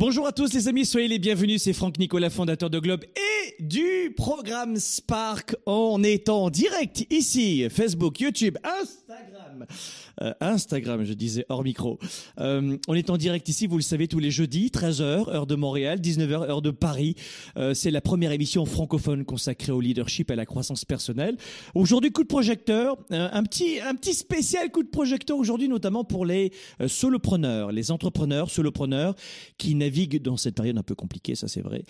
Bonjour à tous les amis, soyez les bienvenus, c'est Franck Nicolas, fondateur de Globe et du programme Spark. On est en direct ici, Facebook, YouTube, Instagram. Euh, Instagram, je disais hors micro. Euh, on est en direct ici, vous le savez, tous les jeudis, 13h, heure de Montréal, 19h, heure de Paris. Euh, c'est la première émission francophone consacrée au leadership et à la croissance personnelle. Aujourd'hui, coup de projecteur, un petit, un petit spécial coup de projecteur aujourd'hui, notamment pour les solopreneurs, les entrepreneurs, solopreneurs qui naviguent dans cette période un peu compliquée, ça c'est vrai,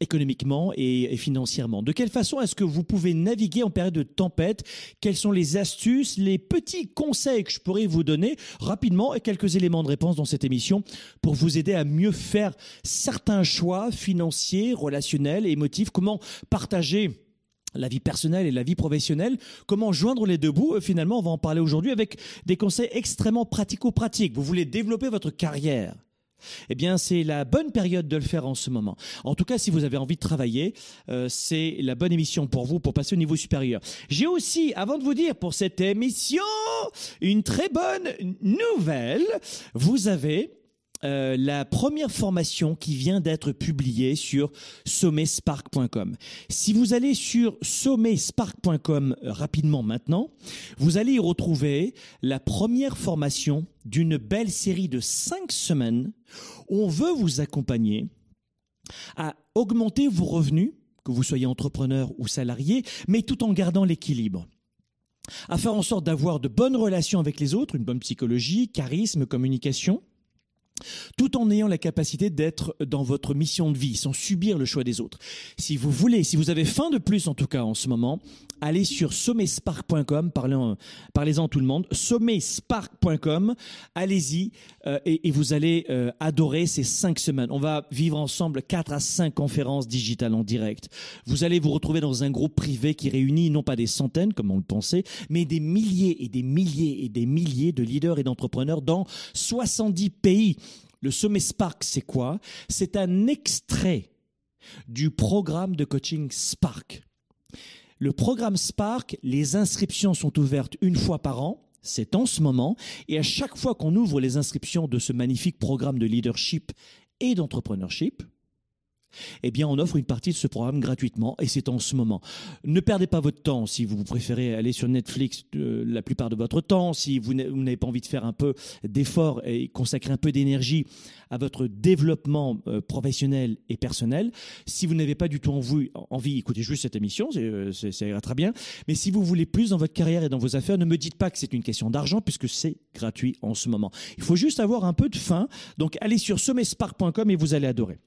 économiquement et, et financièrement. De quelle façon est-ce que vous pouvez naviguer en période de tempête? Quelles sont les astuces, les petits conseils que je pourrais vous donner rapidement et quelques éléments de réponse dans cette émission pour vous aider à mieux faire certains choix financiers, relationnels, émotifs, comment partager la vie personnelle et la vie professionnelle, comment joindre les deux bouts. Euh, Finalement, on va en parler aujourd'hui avec des conseils extrêmement pratico-pratiques. Vous voulez développer votre carrière eh bien, c'est la bonne période de le faire en ce moment. En tout cas, si vous avez envie de travailler, euh, c'est la bonne émission pour vous pour passer au niveau supérieur. J'ai aussi, avant de vous dire pour cette émission, une très bonne nouvelle. Vous avez euh, la première formation qui vient d'être publiée sur sommetspark.com. Si vous allez sur sommetspark.com euh, rapidement maintenant, vous allez y retrouver la première formation d'une belle série de cinq semaines où on veut vous accompagner à augmenter vos revenus, que vous soyez entrepreneur ou salarié, mais tout en gardant l'équilibre à faire en sorte d'avoir de bonnes relations avec les autres, une bonne psychologie, charisme, communication, tout en ayant la capacité d'être dans votre mission de vie, sans subir le choix des autres. Si vous voulez, si vous avez faim de plus en tout cas en ce moment, allez sur sommetspark.com, parlez-en parlez tout le monde, sommetspark.com, allez-y euh, et, vous allez euh, adorer ces cinq semaines. On va vivre ensemble quatre à cinq conférences digitales en direct. Vous allez vous retrouver dans un groupe privé qui réunit non pas des centaines, comme on le pensait, mais des milliers et des milliers et des milliers de leaders et d'entrepreneurs dans 70 pays. Le sommet Spark, c'est quoi? C'est un extrait du programme de coaching Spark. Le programme Spark, les inscriptions sont ouvertes une fois par an. C'est en ce moment. Et à chaque fois qu'on ouvre les inscriptions de ce magnifique programme de leadership et d'entrepreneurship, eh bien, on offre une partie de ce programme gratuitement et c'est en ce moment. Ne perdez pas votre temps si vous préférez aller sur Netflix euh, la plupart de votre temps, si vous n'avez pas envie de faire un peu d'effort et consacrer un peu d'énergie à votre développement euh, professionnel et personnel. Si vous n'avez pas du tout envie, écoutez juste cette émission, euh, c'est- ça ira très bien. Mais si vous voulez plus dans votre carrière et dans vos affaires, ne me dites pas que c'est une question d'argent puisque c'est gratuit en ce moment. Il faut juste avoir un peu de faim. Donc, allez sur sommetspark.com et vous allez adorer.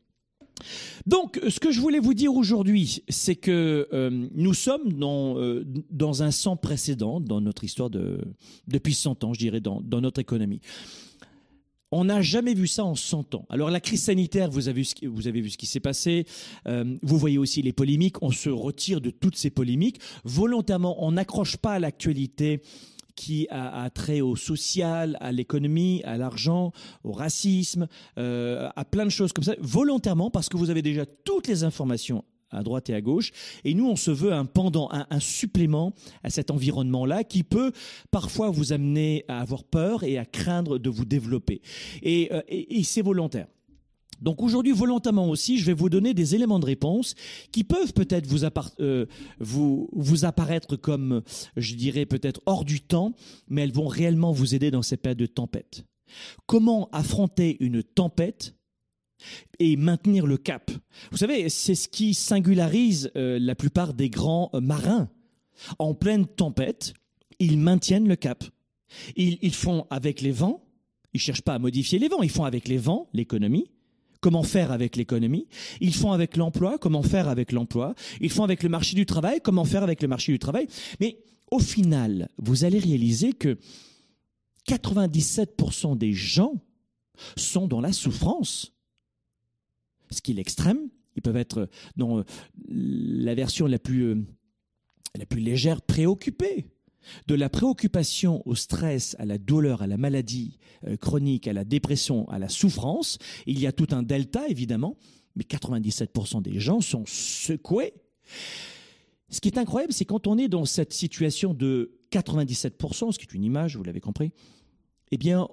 Donc, ce que je voulais vous dire aujourd'hui, c'est que euh, nous sommes dans, euh, dans un sans précédent dans notre histoire de, depuis 100 ans, je dirais, dans, notre économie. On n'a jamais vu ça en 100 ans. Alors la crise sanitaire, vous avez vu ce qui, vous avez vu ce qui s'est passé. Euh, vous voyez aussi les polémiques. On se retire de toutes ces polémiques. Volontairement, on n'accroche pas à l'actualité qui a, a trait au social, à l'économie, à l'argent, au racisme, euh, à plein de choses comme ça, volontairement parce que vous avez déjà toutes les informations à droite et à gauche. Et nous, on se veut un pendant, un, supplément à cet environnement-là qui peut parfois vous amener à avoir peur et à craindre de vous développer. Et, euh, c'est volontaire. Donc aujourd'hui, volontairement aussi, je vais vous donner des éléments de réponse qui peuvent peut-être vous, euh, vous, vous apparaître comme, je dirais, peut-être hors du temps, mais elles vont réellement vous aider dans ces périodes de tempête. Comment affronter une tempête et maintenir le cap? Vous savez, c'est ce qui singularise euh, la plupart des grands euh, marins. En pleine tempête, ils maintiennent le cap. Ils, ils font avec les vents, ils cherchent pas à modifier les vents, ils font avec les vents l'économie, comment faire avec l'économie, ils font avec l'emploi, comment faire avec l'emploi, ils font avec le marché du travail, comment faire avec le marché du travail. Mais au final, vous allez réaliser que 97% des gens sont dans la souffrance. Ce qui est l'extrême, ils peuvent être dans la version la plus, la plus légère, préoccupés. De la préoccupation au stress, à la douleur, à la maladie euh, chronique, à la dépression, à la souffrance, il y a tout un delta évidemment, mais 97% des gens sont secoués. Ce qui est incroyable, c'est quand on est dans cette situation de 97%, ce qui est une image, vous l'avez compris, eh bien,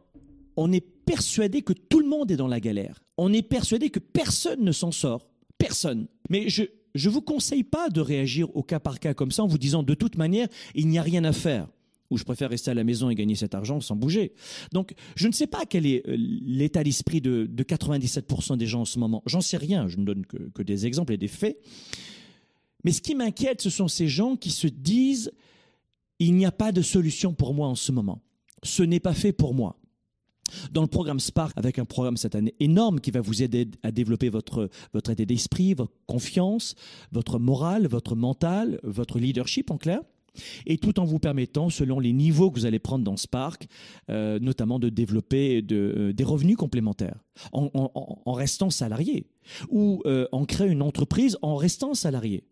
on est persuadé que tout le monde est dans la galère. On est persuadé que personne ne s'en sort. Personne. Mais je ne vous conseille pas de réagir au cas par cas comme ça en vous disant de toute manière, il n'y a rien à faire. Ou je préfère rester à la maison et gagner cet argent sans bouger. Donc, je ne sais pas quel est euh, l'état d'esprit de, 97% des gens en ce moment. J'en sais rien. Je ne donne que des exemples et des faits. Mais ce qui m'inquiète, ce sont ces gens qui se disent il n'y a pas de solution pour moi en ce moment. Ce n'est pas fait pour moi dans le programme Spark, avec un programme cette année énorme qui va vous aider à développer votre, votre état d'esprit, votre confiance, votre morale, votre mental, votre leadership en clair. Et tout en vous permettant, selon les niveaux que vous allez prendre dans Spark, euh, notamment de développer euh, des revenus complémentaires en, en, restant salarié ou euh, en créant une entreprise en restant salarié.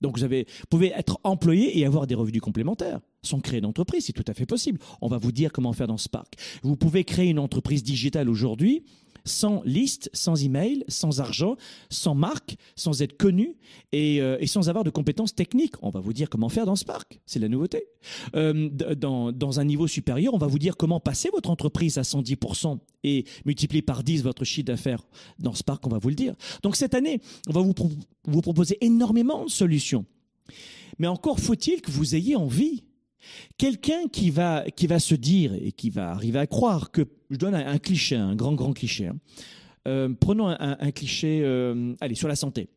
Donc vous, avez, pouvez être employé et avoir des revenus complémentaires sans créer d'entreprise, c'est tout à fait possible. On va vous dire comment faire dans Spark. Vous pouvez créer une entreprise digitale aujourd'hui sans liste, sans email, sans argent, sans marque, sans être connu et, euh, et, sans avoir de compétences techniques. On va vous dire comment faire dans Spark, c'est la nouveauté. Euh, dans, un niveau supérieur, on va vous dire comment passer votre entreprise à 110% et multiplier par 10 votre chiffre d'affaires dans Spark, on va vous le dire. Donc cette année, on va vous proposer énormément de solutions. Mais encore faut-il que vous ayez envie Quelqu'un qui va, qui va se dire et qui va arriver à croire que, je donne un, cliché, un grand, grand cliché. Hein. Euh, prenons un, cliché, euh, allez, sur la santé.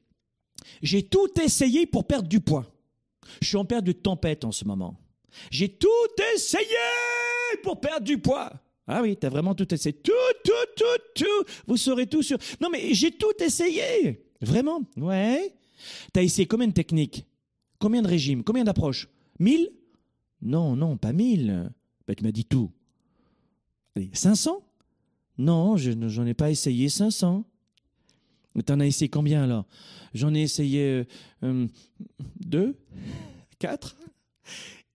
J'ai tout essayé pour perdre du poids. Je suis en perte de tempête en ce moment. J'ai tout essayé pour perdre du poids. Ah oui, t'as vraiment tout essayé. Tout, tout, tout, tout. Vous saurez tout sur. Non, mais j'ai tout essayé. Vraiment? Ouais. T'as essayé combien de techniques? Combien de régimes? Combien d'approches? Mille? Non, non, pas mille. Ben, tu m'as dit tout. Allez, 500 Non, je n'en ai pas essayé 500. T'en as essayé combien alors? J'en ai essayé euh, euh, deux, quatre.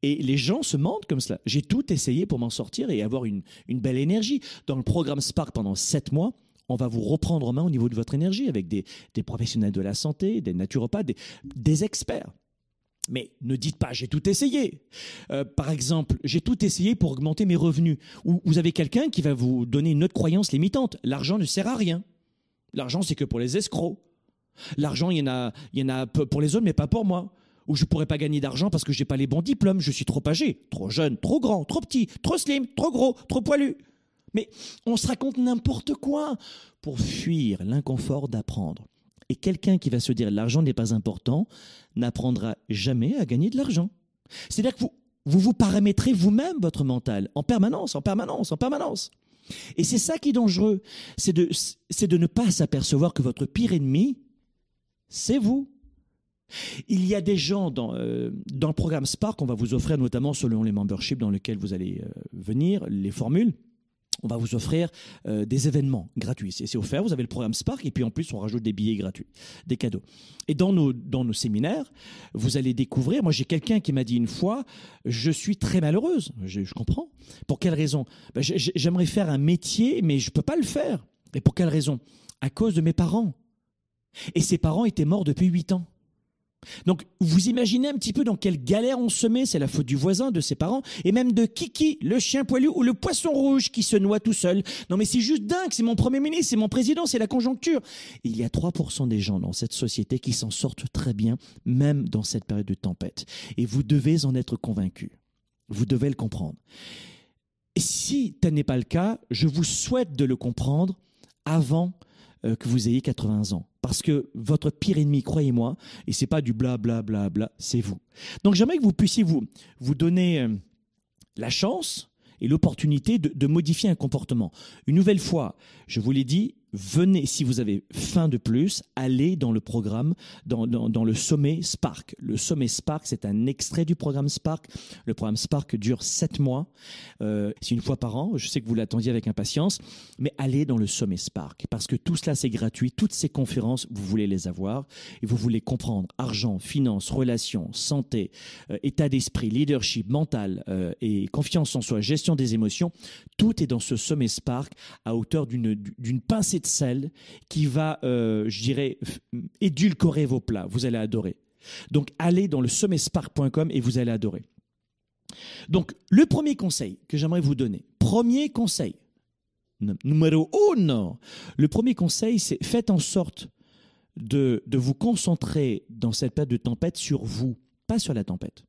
Et les gens se mentent comme cela. J'ai tout essayé pour m'en sortir et avoir une, belle énergie. Dans le programme Spark pendant sept mois, on va vous reprendre en main au niveau de votre énergie avec des, professionnels de la santé, des naturopathes, des experts. Mais ne dites pas j'ai tout essayé. Euh, par exemple, j'ai tout essayé pour augmenter mes revenus. Ou vous avez quelqu'un qui va vous donner une autre croyance limitante. L'argent ne sert à rien. L'argent c'est que pour les escrocs. L'argent il y en a, il y en a pour les autres mais pas pour moi. Ou je pourrais pas gagner d'argent parce que j'ai pas les bons diplômes. Je suis trop âgé, trop jeune, trop grand, trop petit, trop slim, trop gros, trop poilu. Mais on se raconte n'importe quoi pour fuir l'inconfort d'apprendre. Et quelqu'un qui va se dire l'argent n'est pas important n'apprendra jamais à gagner de l'argent. C'est-à-dire que vous, vous vous paramétrez vous-même votre mental en permanence, en permanence, en permanence. Et c'est ça qui est dangereux, c'est de, ne pas s'apercevoir que votre pire ennemi, c'est vous. Il y a des gens dans, euh, le programme Spark, on va vous offrir notamment selon les memberships dans lesquels vous allez euh, venir, les formules on va vous offrir euh, des événements gratuits. C'est offert, vous avez le programme Spark, et puis en plus, on rajoute des billets gratuits, des cadeaux. Et dans nos, dans nos séminaires, vous allez découvrir, moi j'ai quelqu'un qui m'a dit une fois, je suis très malheureuse, je, comprends. Pour quelle raison? Ben, J'aimerais faire un métier, mais je ne peux pas le faire. Et pour quelle raison? À cause de mes parents. Et ses parents étaient morts depuis huit ans. Donc, vous imaginez un petit peu dans quelle galère on se met, c'est la faute du voisin, de ses parents, et même de Kiki, le chien poilu ou le poisson rouge qui se noie tout seul. Non mais c'est juste dingue, c'est mon premier ministre, c'est mon président, c'est la conjoncture. Il y a 3% des gens dans cette société qui s'en sortent très bien, même dans cette période de tempête. Et vous devez en être convaincu. Vous devez le comprendre. Et si tel n'est pas le cas, je vous souhaite de le comprendre avant euh, que vous ayez 80 ans. Parce que votre pire ennemi, croyez-moi, et c'est pas du bla bla bla bla, c'est vous. Donc j'aimerais que vous puissiez vous, vous donner euh, la chance et l'opportunité de, de modifier un comportement. Une nouvelle fois, je vous l'ai dit, venez, si vous avez faim de plus, allez dans le programme, dans, le sommet Spark. Le sommet Spark, c'est un extrait du programme Spark. Le programme Spark dure sept mois. Euh, c'est une fois par an. Je sais que vous l'attendiez avec impatience, mais allez dans le sommet Spark parce que tout cela, c'est gratuit. Toutes ces conférences, vous voulez les avoir et vous voulez comprendre argent, finance, relations, santé, euh, état d'esprit, leadership, mental euh, et confiance en soi, gestion des émotions. Tout est dans ce sommet Spark à hauteur d'une pincée sel qui va, euh, je dirais, édulcorer vos plats. Vous allez adorer. Donc, allez dans le sommetspark.com et vous allez adorer. Donc, le premier conseil que j'aimerais vous donner, premier conseil, numéro uno, le premier conseil, c'est faites en sorte de, de vous concentrer dans cette période de tempête sur vous, pas sur la tempête.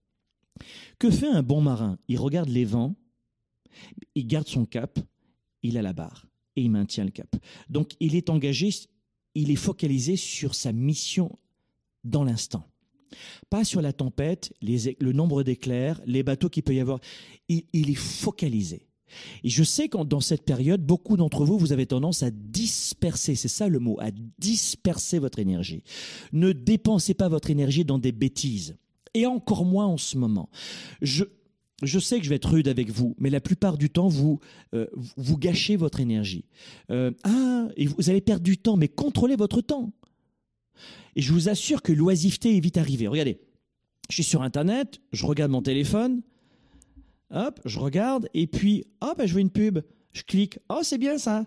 Que fait un bon marin? Il regarde les vents, il garde son cap, il a la barre et il maintient le cap. Donc il est engagé, il est focalisé sur sa mission dans l'instant. Pas sur la tempête, le nombre d'éclairs, les bateaux qu'il peut y avoir. Il, il est focalisé. Et je sais que dans cette période, beaucoup d'entre vous, vous avez tendance à disperser, c'est ça le mot, à disperser votre énergie. Ne dépensez pas votre énergie dans des bêtises. Et encore moins en ce moment. Je, je sais que je vais être rude avec vous, mais la plupart du temps, vous, euh, vous gâchez votre énergie. Euh, ah, et vous allez perdre du temps, mais contrôlez votre temps. Et je vous assure que l'oisiveté est vite arrivée. Regardez, je suis sur Internet, je regarde mon téléphone, hop, je regarde, et puis, hop, je vois une pub. Je clique, oh c'est bien ça.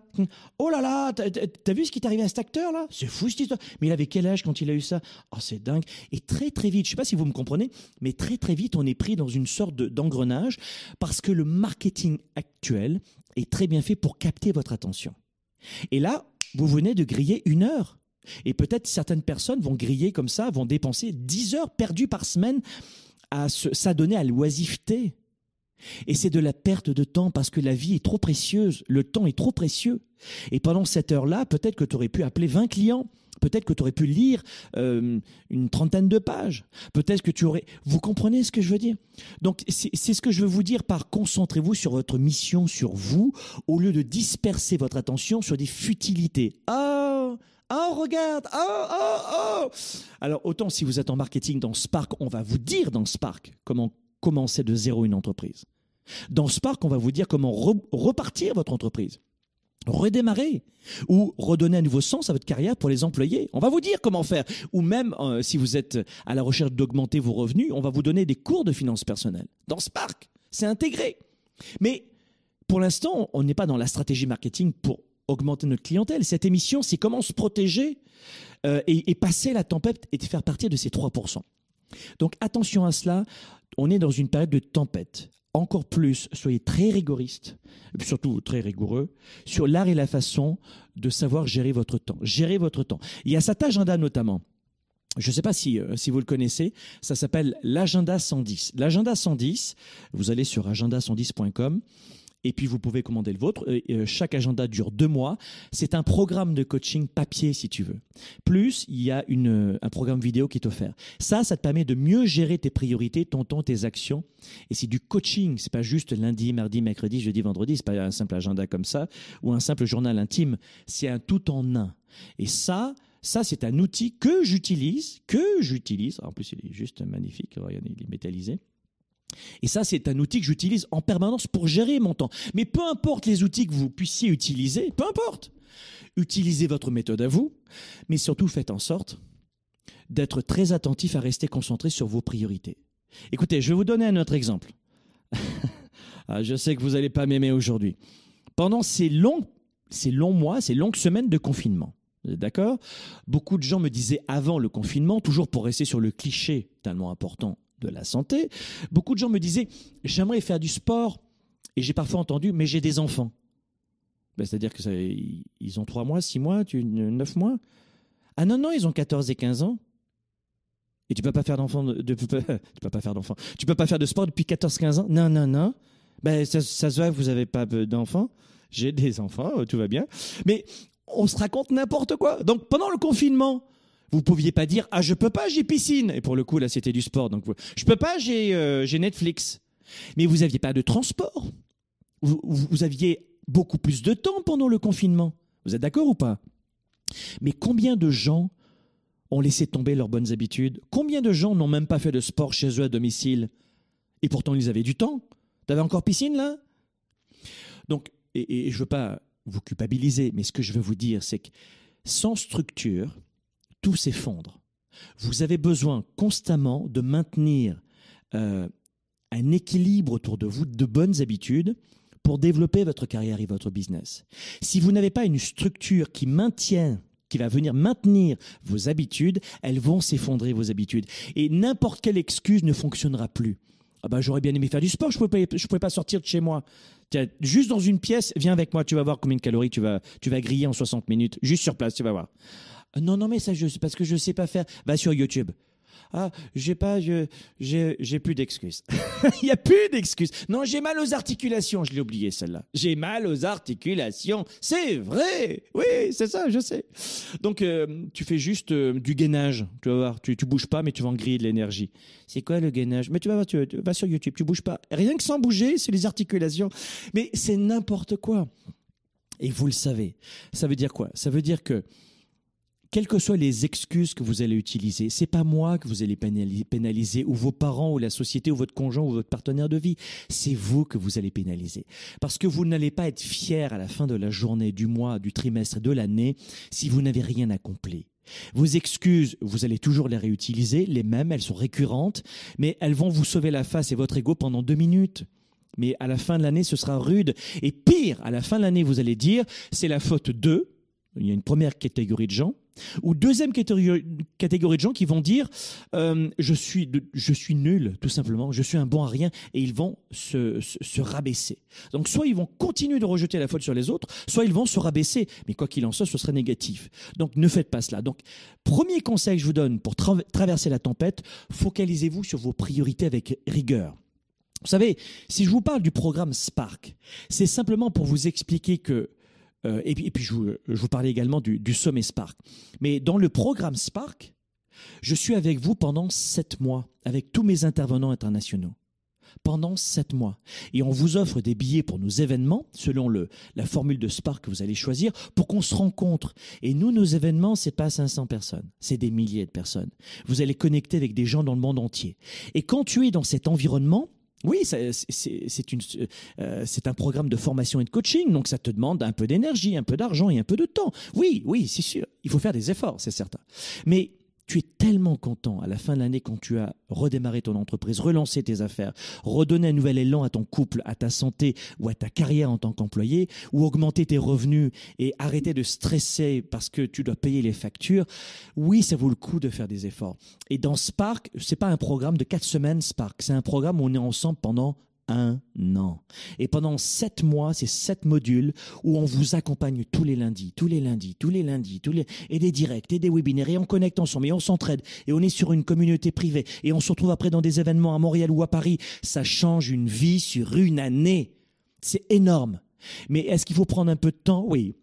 Oh là là, t'as- vu ce qui est arrivé à cet acteur là? C'est fou cette histoire. Mais il avait quel âge quand il a eu ça? Oh c'est dingue. Et très très vite, je sais pas si vous me comprenez, mais très très vite on est pris dans une sorte de- d'engrenage parce que le marketing actuel est très bien fait pour capter votre attention. Et là, vous venez de griller une heure. Et peut-être certaines personnes vont griller comme ça, vont dépenser 10 heures perdues par semaine à s'adonner à l'oisiveté. Et c'est de la perte de temps parce que la vie est trop précieuse, le temps est trop précieux. Et pendant cette heure-là, peut-être que tu aurais pu appeler 20 clients, peut-être que tu aurais pu lire euh, une trentaine de pages, peut-être que tu aurais... Vous comprenez ce que je veux dire? Donc c'est ce que je veux vous dire par concentrez-vous sur votre mission, sur vous, au lieu de disperser votre attention sur des futilités. Ah Oh, regarde Oh, oh, oh Alors, autant si vous êtes en marketing dans Spark, on va vous dire dans Spark comment commencer de zéro une entreprise. Dans Spark, on va vous dire comment re- repartir votre entreprise, redémarrer ou redonner un nouveau sens à votre carrière pour les employés. On va vous dire comment faire. Ou même, euh, si vous êtes à la recherche d'augmenter vos revenus, on va vous donner des cours de finances personnelles. Dans Spark, c'est intégré. Mais pour l'instant, on n'est pas dans la stratégie marketing pour augmenter notre clientèle. Cette émission, c'est comment se protéger euh, et, et passer la tempête et faire partir de ces 3%. Donc attention à cela, on est dans une période de tempête. Encore plus, soyez très puis surtout très rigoureux, sur l'art et la façon de savoir gérer votre temps. Gérer votre temps. Il y a cet agenda notamment. Je ne sais pas si, euh, si vous le connaissez, ça s'appelle l'agenda 110. L'agenda 110, vous allez sur agenda110.com et puis vous pouvez commander le vôtre. Euh, chaque agenda dure deux mois. C'est un programme de coaching papier si tu veux. Plus il y a une, euh, un programme vidéo qui est offert. Ça, ça te permet de mieux gérer tes priorités, ton temps, tes actions. Et c'est du coaching. C'est pas juste lundi, mardi, mercredi, jeudi, vendredi. C'est pas un simple agenda comme ça ou un simple journal intime. C'est un tout en un. Et ça, ça, c'est un outil que j'utilise, que j'utilise. En plus, il est juste magnifique. Il est métallisé. Et ça, c'est un outil que j'utilise en permanence pour gérer mon temps. Mais peu importe les outils que vous puissiez utiliser, peu importe. Utilisez votre méthode à vous, mais surtout faites en sorte d'être très attentif à rester concentré sur vos priorités. Écoutez, je vais vous donner un autre exemple. Ah, je sais que vous n'allez pas m'aimer aujourd'hui. Pendant ces longs, ces longs mois, ces longues semaines de confinement, D'accord? Beaucoup de gens me disaient avant le confinement, toujours pour rester sur le cliché tellement important de la santé, beaucoup de gens me disaient j'aimerais faire du sport et j'ai parfois entendu mais j'ai des enfants. Ben, C'est-à-dire que ça, ils ont 3 mois, 6 mois, tu, 9 mois. Ah non, non, ils ont 14 et 15 ans. Et tu peux pas faire d'enfant, de, tu peux pas faire d'enfant. Tu peux pas faire de sport depuis 14-15 ans. Non, non, non. Ben, ça, ça se voit vous avez pas d'enfants. J'ai des enfants, tout va bien. Mais on se raconte n'importe quoi. Donc pendant le confinement, vous pouviez pas dire ah je peux pas j'ai piscine et pour le coup là c'était du sport donc je peux pas j'ai euh, j'ai Netflix. Mais vous aviez pas de transport. Vous, vous aviez beaucoup plus de temps pendant le confinement. Vous êtes d'accord ou pas? Mais combien de gens ont laissé tomber leurs bonnes habitudes? Combien de gens n'ont même pas fait de sport chez eux à domicile? Et pourtant ils avaient du temps. T'avais encore piscine là? Donc et, et je veux pas vous culpabiliser, mais ce que je veux vous dire c'est que sans structure, tout s'effondre. Vous avez besoin constamment de maintenir euh, un équilibre autour de vous, de bonnes habitudes pour développer votre carrière et votre business. Si vous n'avez pas une structure qui maintient qui va venir maintenir vos habitudes, elles vont s'effondrer vos habitudes. Et n'importe quelle excuse ne fonctionnera plus. Ah bah, j'aurais bien aimé faire du sport, je ne pouvais, pouvais, pas sortir de chez moi. juste dans une pièce, viens avec moi, tu vas voir combien de calories tu vas, tu vas griller en 60 minutes, juste sur place, tu vas voir. Non, non, mais ça, je, parce que je sais pas faire. Va sur YouTube. Ah, j'ai pas, j'ai, plus d'excuses. Il y a plus d'excuses. Non, j'ai mal aux articulations. Je l'ai oublié celle-là. J'ai mal aux articulations. C'est vrai. Oui, c'est ça, je sais. Donc, euh, tu fais juste euh, du gainage. Tu vas voir. Tu, tu bouges pas, mais tu vas en griller de l'énergie. C'est quoi le gainage? Mais tu vas voir, tu, vas sur YouTube. Tu bouges pas. Rien que sans bouger, c'est les articulations. Mais c'est n'importe quoi. Et vous le savez. Ça veut dire quoi? Ça veut dire que quelles que soient les excuses que vous allez utiliser, c'est pas moi que vous allez pénaliser, ou vos parents, ou la société, ou votre conjoint, ou votre partenaire de vie. C'est vous que vous allez pénaliser. Parce que vous n'allez pas être fier à la fin de la journée, du mois, du trimestre, de l'année, si vous n'avez rien accompli. Vos excuses, vous allez toujours les réutiliser, les mêmes, elles sont récurrentes, mais elles vont vous sauver la face et votre ego pendant deux minutes mais à la fin de l'année, ce sera rude. Et pire, à la fin de l'année, vous allez dire, c'est la faute d'eux. Il y a une première catégorie de gens, ou deuxième catégorie, de gens qui vont dire euh, je, suis je suis nul, tout simplement, je suis un bon à rien, et ils vont se, se, rabaisser. Donc soit ils vont continuer de rejeter la faute sur les autres, soit ils vont se rabaisser. Mais quoi qu'il en soit, ce serait négatif. Donc ne faites pas cela. Donc premier conseil que je vous donne pour traverser la tempête, focalisez-vous sur vos priorités avec rigueur. Vous savez, si je vous parle du programme Spark, c'est simplement pour vous expliquer que euh, et, puis, je, vous, parlais également du, sommet Spark. Mais dans le programme Spark, je suis avec vous pendant sept mois, avec tous mes intervenants internationaux. Pendant sept mois. Et on vous offre des billets pour nos événements, selon le, la formule de Spark que vous allez choisir, pour qu'on se rencontre. Et nous, nos événements, c'est pas 500 personnes, c'est des milliers de personnes. Vous allez connecter avec des gens dans le monde entier. Et quand tu es dans cet environnement, oui, euh, c'est un programme de formation et de coaching, donc ça te demande un peu d'énergie, un peu d'argent et un peu de temps. Oui, oui, c'est sûr. Il faut faire des efforts, c'est certain. Mais tu es tellement content à la fin de l'année quand tu as redémarré ton entreprise, relancé tes affaires, redonné un nouvel élan à ton couple, à ta santé ou à ta carrière en tant qu'employé, ou augmenter tes revenus et arrêter de stresser parce que tu dois payer les factures. Oui, ça vaut le coup de faire des efforts. Et dans Spark, c'est pas un programme de quatre semaines Spark, c'est un programme où on est ensemble pendant un an. Et pendant sept mois, c'est sept modules où on vous accompagne tous les lundis, tous les lundis, tous les lundis, tous les et des directs et des webinaires et on connecte ensemble et on s'entraide et on est sur une communauté privée et on se retrouve après dans des événements à Montréal ou à Paris. Ça change une vie sur une année. C'est énorme. Mais est-ce qu'il faut prendre un peu de temps? Oui.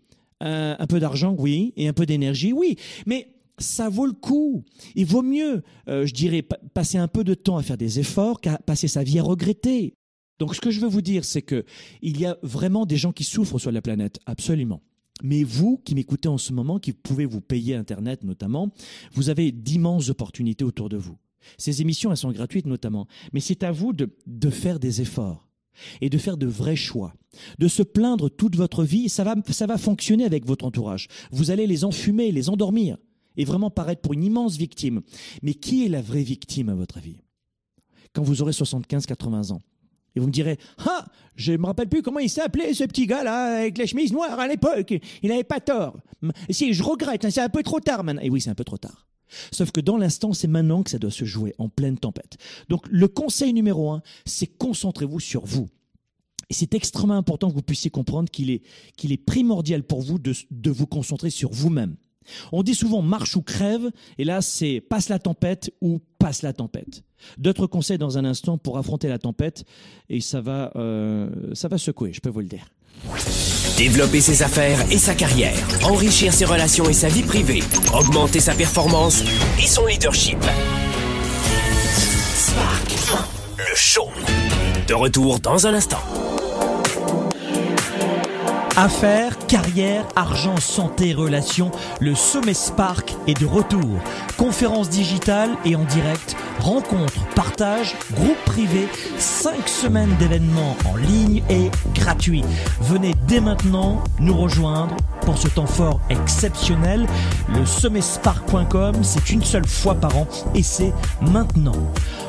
Un, peu d'argent, oui, et un peu d'énergie, oui. Mais ça vaut le coup. Il vaut mieux, euh, je dirais, passer un peu de temps à faire des efforts qu'à passer sa vie à regretter. Donc ce que je veux vous dire, c'est que il y a vraiment des gens qui souffrent sur la planète, absolument. Mais vous qui m'écoutez en ce moment, qui pouvez vous payer Internet notamment, vous avez d'immenses opportunités autour de vous. Ces émissions, elles sont gratuites notamment, mais c'est à vous de, faire des efforts et de faire de vrais choix. De se plaindre toute votre vie, ça va, ça va fonctionner avec votre entourage. Vous allez les enfumer, les endormir et vraiment paraître pour une immense victime. Mais qui est la vraie victime à votre avis? Quand vous aurez 75-80 ans et vous me direz, ah, je me rappelle plus comment il s'appelait ce petit gars-là avec les chemises noires à l'époque. Il n'avait pas tort. Si, je regrette, hein, c'est un peu trop tard maintenant. Et oui, c'est un peu trop tard. Sauf que dans l'instant, c'est maintenant que ça doit se jouer en pleine tempête. Donc, le conseil numéro un, c'est concentrez-vous sur vous. Et c'est extrêmement important que vous puissiez comprendre qu'il est, primordial pour vous de vous concentrer sur vous-même. On dit souvent marche ou crève, et là c'est passe la tempête ou passe la tempête. D'autres conseils dans un instant pour affronter la tempête, et ça va, euh, ça va secouer, je peux vous le dire. Développer ses affaires et sa carrière, enrichir ses relations et sa vie privée, augmenter sa performance et son leadership. Spark, le show. De retour dans un instant. Affaires, carrière, argent, santé, relations, le sommet Spark est de retour. Conférences digitales et en direct, rencontres, partages, groupes privés, 5 semaines d'événements en ligne et gratuits. Venez dès maintenant nous rejoindre pour ce temps fort exceptionnel. Le sommetspark.com, c'est une seule fois par an et c'est maintenant.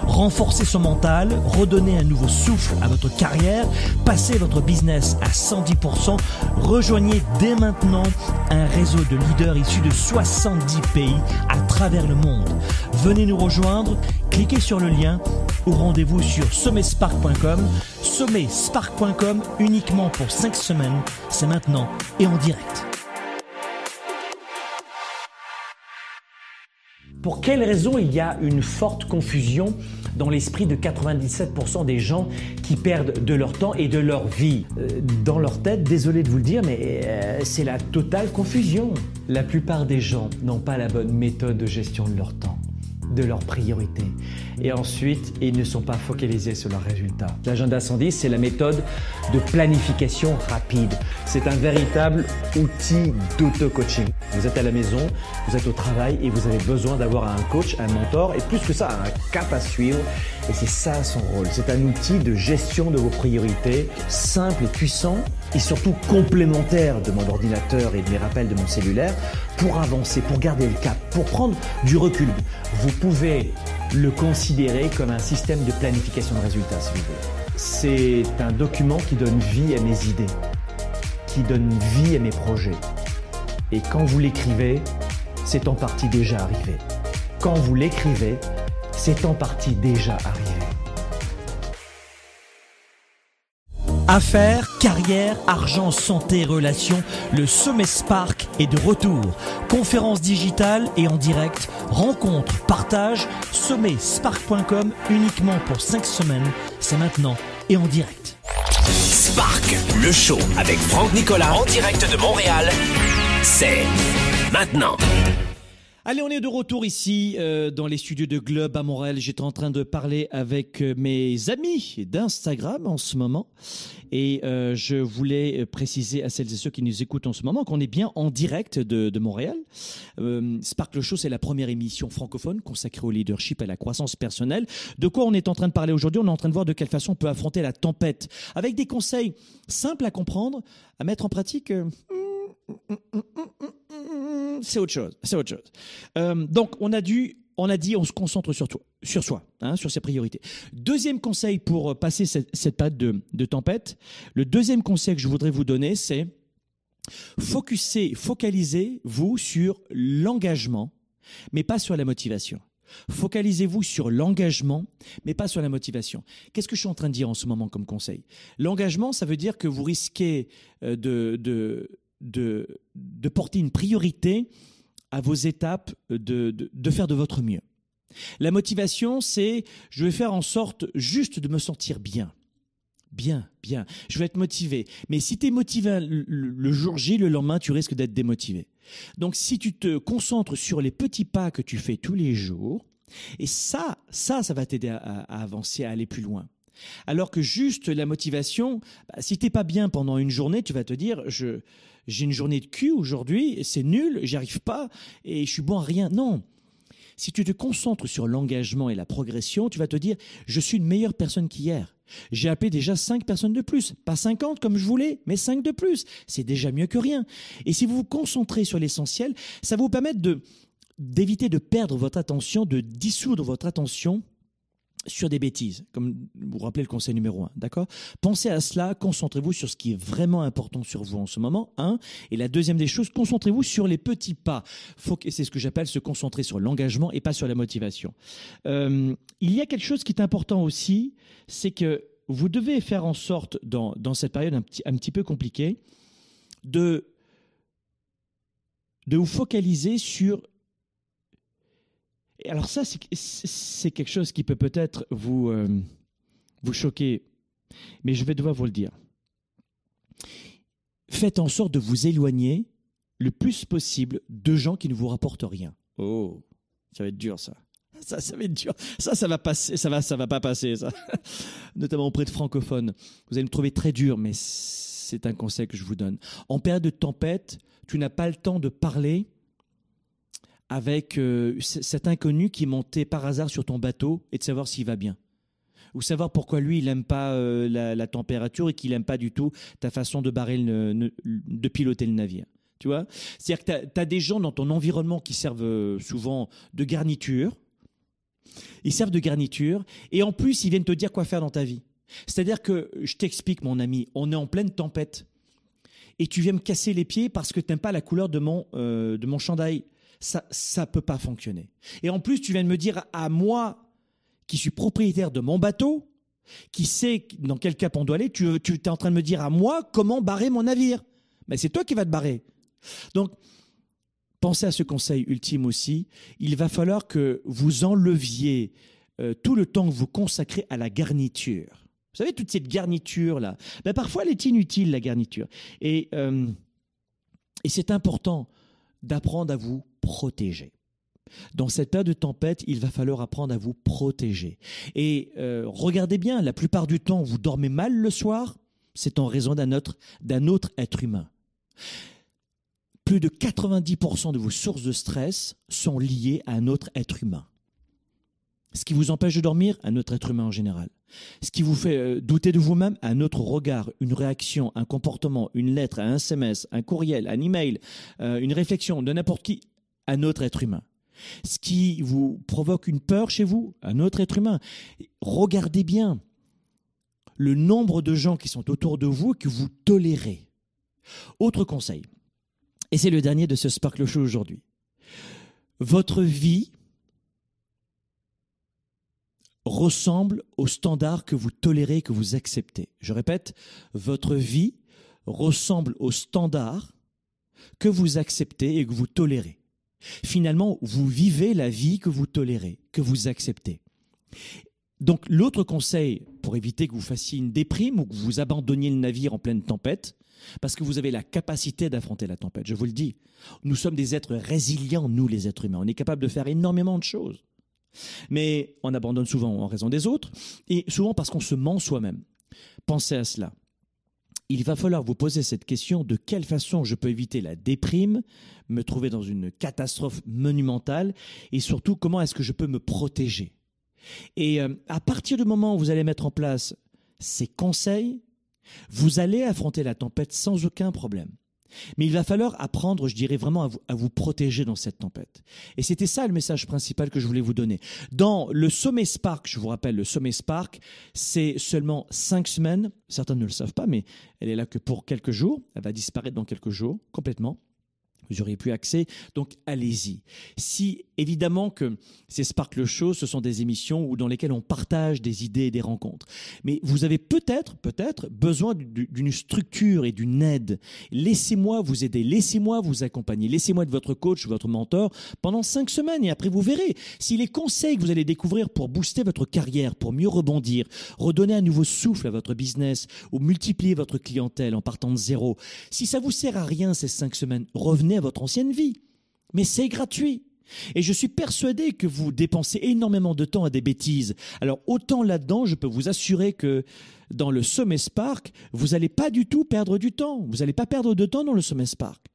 Renforcez son mental, redonnez un nouveau souffle à votre carrière, passez votre business à 110%, rejoignez dès maintenant un réseau de leaders issus de 70 pays à travers le monde. Venez nous rejoindre, cliquez sur le lien ou rendez-vous sur sommetspark.com. Sommetspark.com uniquement pour 5 semaines, c'est maintenant et en direct. Pour quelles raisons il y a une forte confusion dans l'esprit de 97% des gens qui perdent de leur temps et de leur vie Euh, Dans leur tête, désolé de vous le dire, mais euh, c'est la totale confusion. La plupart des gens n'ont pas la bonne méthode de gestion de leur temps de leurs priorités. Et ensuite, ils ne sont pas focalisés sur leurs résultats. L'agenda 110, c'est la méthode de planification rapide. C'est un véritable outil d'auto-coaching. Vous êtes à la maison, vous êtes au travail et vous avez besoin d'avoir un coach, un mentor et plus que ça, un cap à suivre. Et c'est ça son rôle. C'est un outil de gestion de vos priorités, simple et puissant et surtout complémentaire de mon ordinateur et de mes rappels de mon cellulaire pour avancer, pour garder le cap, pour prendre du recul. Vous pouvez le considérer comme un système de planification de résultats, si vous voulez. C'est un document qui donne vie à mes idées, qui donne vie à mes projets. Et quand vous l'écrivez, c'est en partie déjà arrivé. Quand vous l'écrivez, c'est en partie déjà arrivé. Affaires, carrière, argent, santé, relations, le sommet Spark est de retour. Conférences digitales et en direct, rencontres, partages, sommetspark.com uniquement pour 5 semaines, c'est maintenant et en direct. Spark, le show avec Franck Nicolas en direct de Montréal. C'est maintenant. Allez, on est de retour ici euh, dans les studios de Globe à Montréal. J'étais en train de parler avec euh, mes amis d'Instagram en ce moment. Et euh, je voulais préciser à celles et ceux qui nous écoutent en ce moment qu'on est bien en direct de, Montréal. Euh, Spark le Show, c'est la première émission francophone consacrée au leadership et à la croissance personnelle. De quoi on est en train de parler aujourd'hui? On est en train de voir de quelle façon on peut affronter la tempête avec des conseils simples à comprendre, à mettre en pratique. euh, c'est autre chose. C'est autre chose. Euh, donc, on a dû, on a dit, on se concentre sur toi, sur soi, hein, sur ses priorités. Deuxième conseil pour euh, passer cette, cette de, de tempête. Le deuxième conseil que je voudrais vous donner, c'est focuser, focalisez-vous sur l'engagement, mais pas sur la motivation. Focalisez-vous sur l'engagement, mais pas sur la motivation. Qu'est-ce que je suis en train de dire en ce moment comme conseil? L'engagement, ça veut dire que vous risquez euh, de, de, de, de porter une priorité à vos étapes de, de, faire de votre mieux. La motivation, c'est je vais faire en sorte juste de me sentir bien. Bien, bien. Je vais être motivé. Mais si tu es motivé le, jour J, le lendemain, tu risques d'être démotivé. Donc si tu te concentres sur les petits pas que tu fais tous les jours, et ça, ça, ça va t'aider à avancer, à aller plus loin. Alors que juste la motivation, bah, si t'es pas bien pendant une journée, tu vas te dire, je, j'ai une journée de cul aujourd'hui, c'est nul, j'y arrive pas et je suis bon à rien. Non. Si tu te concentres sur l'engagement et la progression, tu vas te dire, je suis une meilleure personne qu'hier. J'ai appelé déjà 5 personnes de plus. Pas 50 comme je voulais, mais 5 de plus. C'est déjà mieux que rien. Et si vous vous concentrez sur l'essentiel, ça va vous permettre de, d'éviter de perdre votre attention, de dissoudre votre attention sur des bêtises, comme vous rappelez le conseil numéro un, d'accord? Pensez à cela, concentrez-vous sur ce qui est vraiment important sur vous en ce moment, un. Et la deuxième des choses, concentrez-vous sur les petits pas. C'est ce que j'appelle se concentrer sur l'engagement et pas sur la motivation. Euh, il y a quelque chose qui est important aussi, c'est que vous devez faire en sorte, dans, dans cette période un petit, un petit peu compliquée, de, de vous focaliser sur alors ça, c'est- quelque chose qui peut peut-être vous, euh, vous choquer, mais je vais devoir vous le dire. faites en sorte de vous éloigner le plus possible de gens qui ne vous rapportent rien. Oh, ça va être dur ça. Ça, ça va être dur. Ça, ça va passer. Ça va, ça va pas passer. Ça, notamment auprès de francophones. Vous allez me trouver très dur, mais c'est un conseil que je vous donne. En période de tempête, tu n'as pas le temps de parler avec euh, cet inconnu qui montait par hasard sur ton bateau et de savoir s'il va bien. Ou savoir pourquoi lui, il n'aime pas euh, la, température et qu'il n'aime pas du tout ta façon de de piloter le navire. Tu vois? C'est-à-dire que tu as, des gens dans ton environnement qui servent euh, souvent de garniture. Ils servent de garniture et en plus, ils viennent te dire quoi faire dans ta vie. C'est-à-dire que, je t'explique, mon ami, on est en pleine tempête et tu viens me casser les pieds parce que tu n'aimes pas la couleur de mon, de mon chandail. Ça ne peut pas fonctionner. Et en plus, tu viens de me dire à moi, qui suis propriétaire de mon bateau, qui sait dans quel cap on doit aller, tu, tu es en train de me dire à moi comment barrer mon navire. Mais c'est toi qui vas te barrer. Donc, pensez à ce conseil ultime aussi. Il va falloir que vous enleviez euh, tout le temps que vous consacrez à la garniture. Vous savez, toute cette garniture-là, ben parfois elle est inutile, la garniture. Et, euh, et c'est important d'apprendre à vous protéger. Dans cet tas de tempête, il va falloir apprendre à vous protéger. Et euh, regardez bien, la plupart du temps, vous dormez mal le soir, c'est en raison d'un autre, d'un autre être humain plus de 90% de vos sources de stress sont liées à un autre être humain. Ce qui vous empêche de dormir, un autre être humain en général. Ce qui vous fait euh, douter de vous-même, un autre regard, une réaction, un comportement, une lettre, un SMS, un courriel, un email, euh, une réflexion de n'importe qui, un autre être humain. Ce qui vous provoque une peur chez vous, un autre être humain. Regardez bien le nombre de gens qui sont autour de vous et que vous tolérez. Autre conseil, et c'est le dernier de ce Sparkle Show aujourd'hui. Votre vie ressemble aux standards que vous tolérez, que vous acceptez. Je répète, votre vie ressemble aux standards que vous acceptez et que vous tolérez. Finalement, vous vivez la vie que vous tolérez, que vous acceptez. Donc l'autre conseil pour éviter que vous fassiez une déprime ou que vous abandonniez le navire en pleine tempête, parce que vous avez la capacité d'affronter la tempête, je vous le dis. Nous sommes des êtres résilients, nous les êtres humains. On est capable de faire énormément de choses. Mais on abandonne souvent en raison des autres, et souvent parce qu'on se ment soi-même. Pensez à cela. Il va falloir vous poser cette question de quelle façon je peux éviter la déprime, me trouver dans une catastrophe monumentale, et surtout comment est-ce que je peux me protéger? Et euh, à partir du moment où vous allez mettre en place ces conseils, vous allez affronter la tempête sans aucun problème. Mais il va falloir apprendre, je dirais vraiment, à vous, protéger dans cette tempête. Et c'était ça le message principal que je voulais vous donner. Dans le sommet Spark, je vous rappelle, le sommet Spark, c'est seulement cinq semaines. Certains ne le savent pas, mais elle est là que pour quelques jours. Elle va disparaître dans quelques jours, complètement vous auriez pu accès. Donc allez-y. Si évidemment que ces Sparkle Show, ce sont des émissions où, dans lesquelles on partage des idées et des rencontres. Mais vous avez peut-être, peut-être besoin d'une structure et d'une aide. Laissez-moi vous aider, laissez-moi vous accompagner, laissez-moi être votre coach, votre mentor pendant cinq semaines et après vous verrez si les conseils que vous allez découvrir pour booster votre carrière, pour mieux rebondir, redonner un nouveau souffle à votre business ou multiplier votre clientèle en partant de zéro, si ça vous sert à rien ces cinq semaines, revenez à votre ancienne vie. Mais c'est gratuit. Et je suis persuadé que vous dépensez énormément de temps à des bêtises. Alors autant là-dedans, je peux vous assurer que dans le Sommet Spark, vous n'allez pas du tout perdre du temps. Vous n'allez pas perdre de temps dans le Sommet Spark.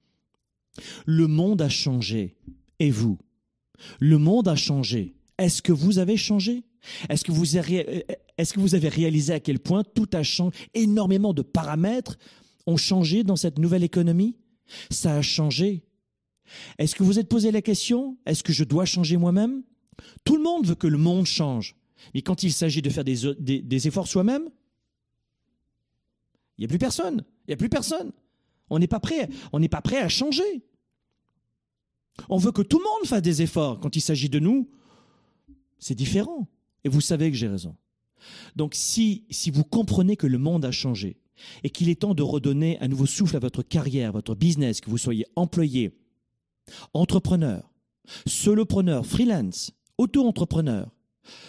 Le monde a changé. Et vous? Le monde a changé. Est-ce que vous avez changé? Est-ce que, est-ce que vous avez réalisé à quel point tout a changé Énormément de paramètres ont changé dans cette nouvelle économie? Ça a changé. Est-ce que vous êtes posé la question Est-ce que je dois changer moi-même? Tout le monde veut que le monde change. Mais quand il s'agit de faire des, efforts soi-même, il n'y a plus personne. Il n'y a plus personne. On n'est pas prêt. À changer. On veut que tout le monde fasse des efforts. Quand il s'agit de nous, c'est différent. Et vous savez que j'ai raison. Donc si vous comprenez que le monde a changé, et qu'il est temps de redonner un nouveau souffle à votre carrière, votre business, que vous soyez employé, entrepreneur, solopreneur, freelance, auto-entrepreneur,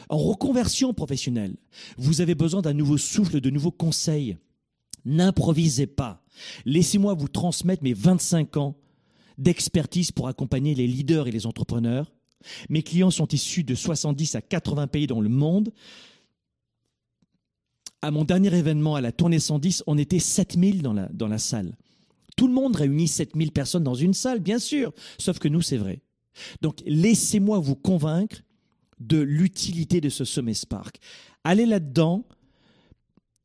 en reconversion professionnelle, vous avez besoin d'un nouveau souffle, de nouveaux conseils. N'improvisez pas. Laissez-moi vous transmettre mes 25 ans d'expertise pour accompagner les leaders et les entrepreneurs. Mes clients sont issus de 70 à 80 pays dans le monde. À mon dernier événement, à la tournée 110, on était 7000 dans la, dans la salle. Tout le monde réunit 7000 personnes dans une salle, bien sûr, sauf que nous, c'est vrai. Donc, laissez-moi vous convaincre de l'utilité de ce sommet Spark. Allez là-dedans,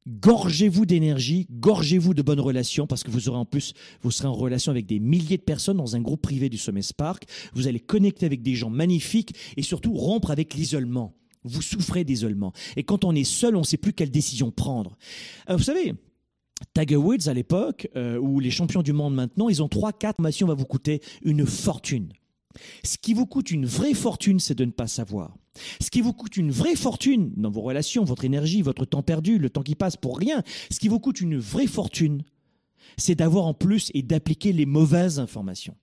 gorgez-vous d'énergie, gorgez-vous de bonnes relations, parce que vous aurez en plus, vous serez en relation avec des milliers de personnes dans un groupe privé du sommet Spark. Vous allez connecter avec des gens magnifiques et surtout rompre avec l'isolement. Vous souffrez d'isolement. Et quand on est seul, on ne sait plus quelle décision prendre. Euh, vous savez, Tiger Woods à l'époque, euh, ou les champions du monde maintenant, ils ont trois, quatre formations, va vous coûter une fortune. Ce qui vous coûte une vraie fortune, c'est de ne pas savoir. Ce qui vous coûte une vraie fortune dans vos relations, votre énergie, votre temps perdu, le temps qui passe pour rien, ce qui vous coûte une vraie fortune, c'est d'avoir en plus et d'appliquer les mauvaises informations.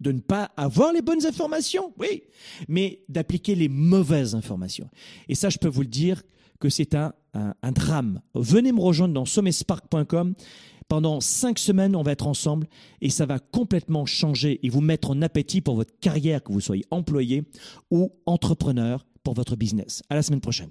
De ne pas avoir les bonnes informations, oui, mais d'appliquer les mauvaises informations. Et ça, je peux vous le dire que c'est un, un, drame. Venez me rejoindre dans sommetspark.com pendant cinq semaines, on va être ensemble et ça va complètement changer et vous mettre en appétit pour votre carrière, que vous soyez employé ou entrepreneur pour votre business. À la semaine prochaine.